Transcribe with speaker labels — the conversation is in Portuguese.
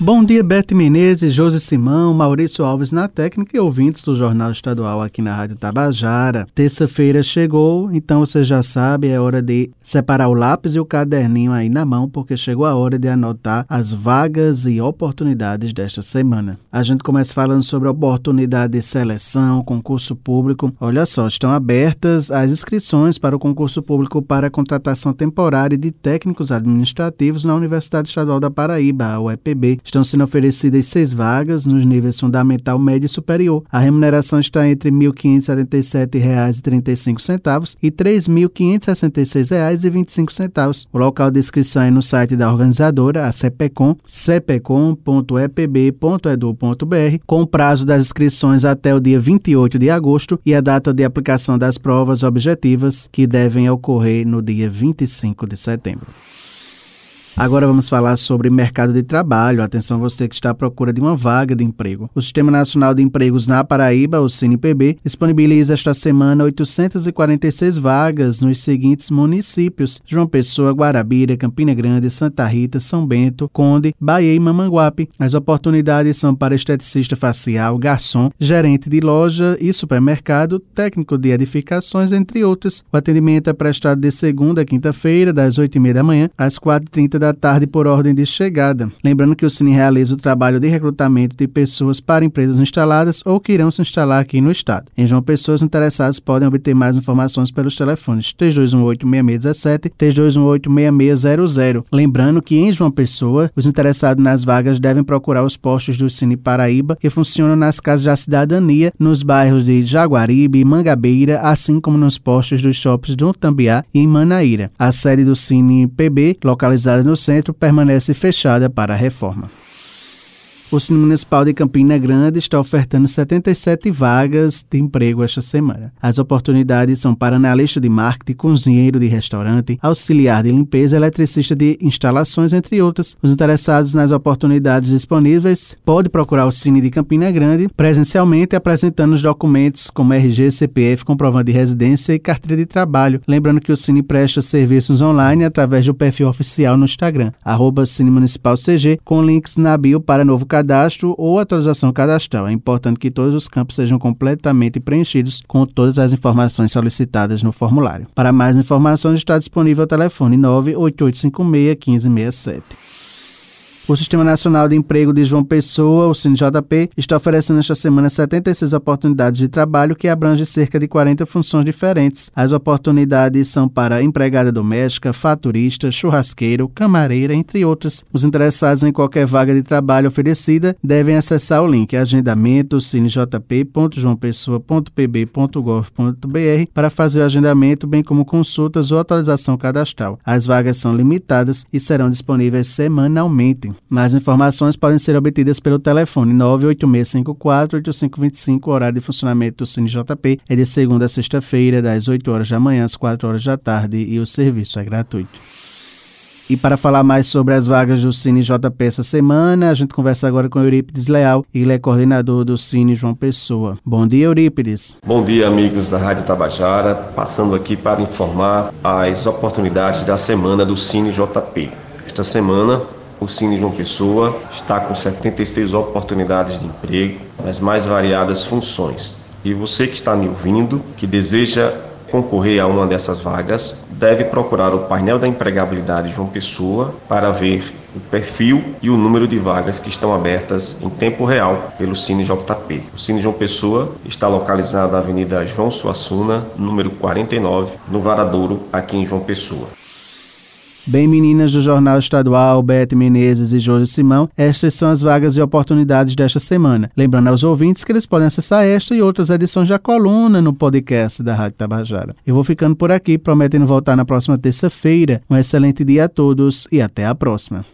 Speaker 1: Bom dia, Bete Menezes, Josi Simão, Maurício Alves na técnica e ouvintes do Jornal Estadual aqui na Rádio Tabajara. Terça-feira chegou, então você já sabe, é hora de separar o lápis e o caderninho aí na mão, porque chegou a hora de anotar as vagas e oportunidades desta semana. A gente começa falando sobre oportunidade de seleção, concurso público. Olha só, estão abertas as inscrições para o concurso público para contratação temporária de técnicos administrativos na Universidade Estadual da Paraíba, a UEPB Estão sendo oferecidas seis vagas nos níveis fundamental, médio e superior. A remuneração está entre R$ 1.577,35 e R$ 3.566,25. O local de inscrição é no site da organizadora, a CPECOM, cepecom.epb.edu.br, com o prazo das inscrições até o dia 28 de agosto e a data de aplicação das provas objetivas, que devem ocorrer no dia 25 de setembro. Agora vamos falar sobre mercado de trabalho. Atenção você que está à procura de uma vaga de emprego. O Sistema Nacional de Empregos na Paraíba, o CNPB, disponibiliza esta semana 846 vagas nos seguintes municípios: João Pessoa, Guarabira, Campina Grande, Santa Rita, São Bento, Conde, Bahia e Mamanguape. As oportunidades são para esteticista facial, garçom, gerente de loja e supermercado, técnico de edificações, entre outros. O atendimento é prestado de segunda a quinta-feira, das 8h30 da manhã às 4h30 da da tarde por ordem de chegada. Lembrando que o Cine realiza o trabalho de recrutamento de pessoas para empresas instaladas ou que irão se instalar aqui no estado. Em João Pessoa, os interessados podem obter mais informações pelos telefones 3218-6617 3218-6600. Lembrando que em João Pessoa, os interessados nas vagas devem procurar os postos do Cine Paraíba, que funcionam nas casas da cidadania, nos bairros de Jaguaribe e Mangabeira, assim como nos postos dos shoppings do Tambiá e em Manaíra. A sede do Cine PB, localizada no centro permanece fechada para a reforma. O Cine Municipal de Campina Grande está ofertando 77 vagas de emprego esta semana. As oportunidades são para analista de marketing, cozinheiro de restaurante, auxiliar de limpeza, eletricista de instalações, entre outras. Os interessados nas oportunidades disponíveis podem procurar o Cine de Campina Grande presencialmente apresentando os documentos como RG, CPF, comprovante de residência e carteira de trabalho. Lembrando que o Cine presta serviços online através do perfil oficial no Instagram, arroba Cine Municipal CG, com links na bio para novo cadastro cadastro ou atualização cadastral. É importante que todos os campos sejam completamente preenchidos com todas as informações solicitadas no formulário. Para mais informações, está disponível o telefone 98856 1567. O Sistema Nacional de Emprego de João Pessoa, o SINJP, está oferecendo esta semana 76 oportunidades de trabalho que abrangem cerca de 40 funções diferentes. As oportunidades são para empregada doméstica, faturista, churrasqueiro, camareira, entre outras. Os interessados em qualquer vaga de trabalho oferecida devem acessar o link agendamento sinjp.joaopessoa.pb.gov.br para fazer o agendamento, bem como consultas ou atualização cadastral. As vagas são limitadas e serão disponíveis semanalmente. Mais informações podem ser obtidas pelo telefone 986548525. O horário de funcionamento do CineJP é de segunda a sexta-feira, das 8 horas da manhã às 4 horas da tarde e o serviço é gratuito. E para falar mais sobre as vagas do Cine JP essa semana, a gente conversa agora com Eurípides Leal, ele é coordenador do Cine João Pessoa. Bom dia, Eurípides.
Speaker 2: Bom dia, amigos da Rádio Tabajara. Passando aqui para informar as oportunidades da semana do Cine JP. Esta semana, o Cine João Pessoa está com 76 oportunidades de emprego nas mais variadas funções. E você que está me ouvindo, que deseja concorrer a uma dessas vagas, deve procurar o painel da empregabilidade João Pessoa para ver o perfil e o número de vagas que estão abertas em tempo real pelo Cine JP. O Cine João Pessoa está localizado na Avenida João Suassuna, número 49, no Varadouro, aqui em João Pessoa.
Speaker 1: Bem, meninas do Jornal Estadual, Bete Menezes e Jorge Simão, estas são as vagas e oportunidades desta semana. Lembrando aos ouvintes que eles podem acessar esta e outras edições da coluna no podcast da Rádio Tabajara. Eu vou ficando por aqui, prometendo voltar na próxima terça-feira. Um excelente dia a todos e até a próxima.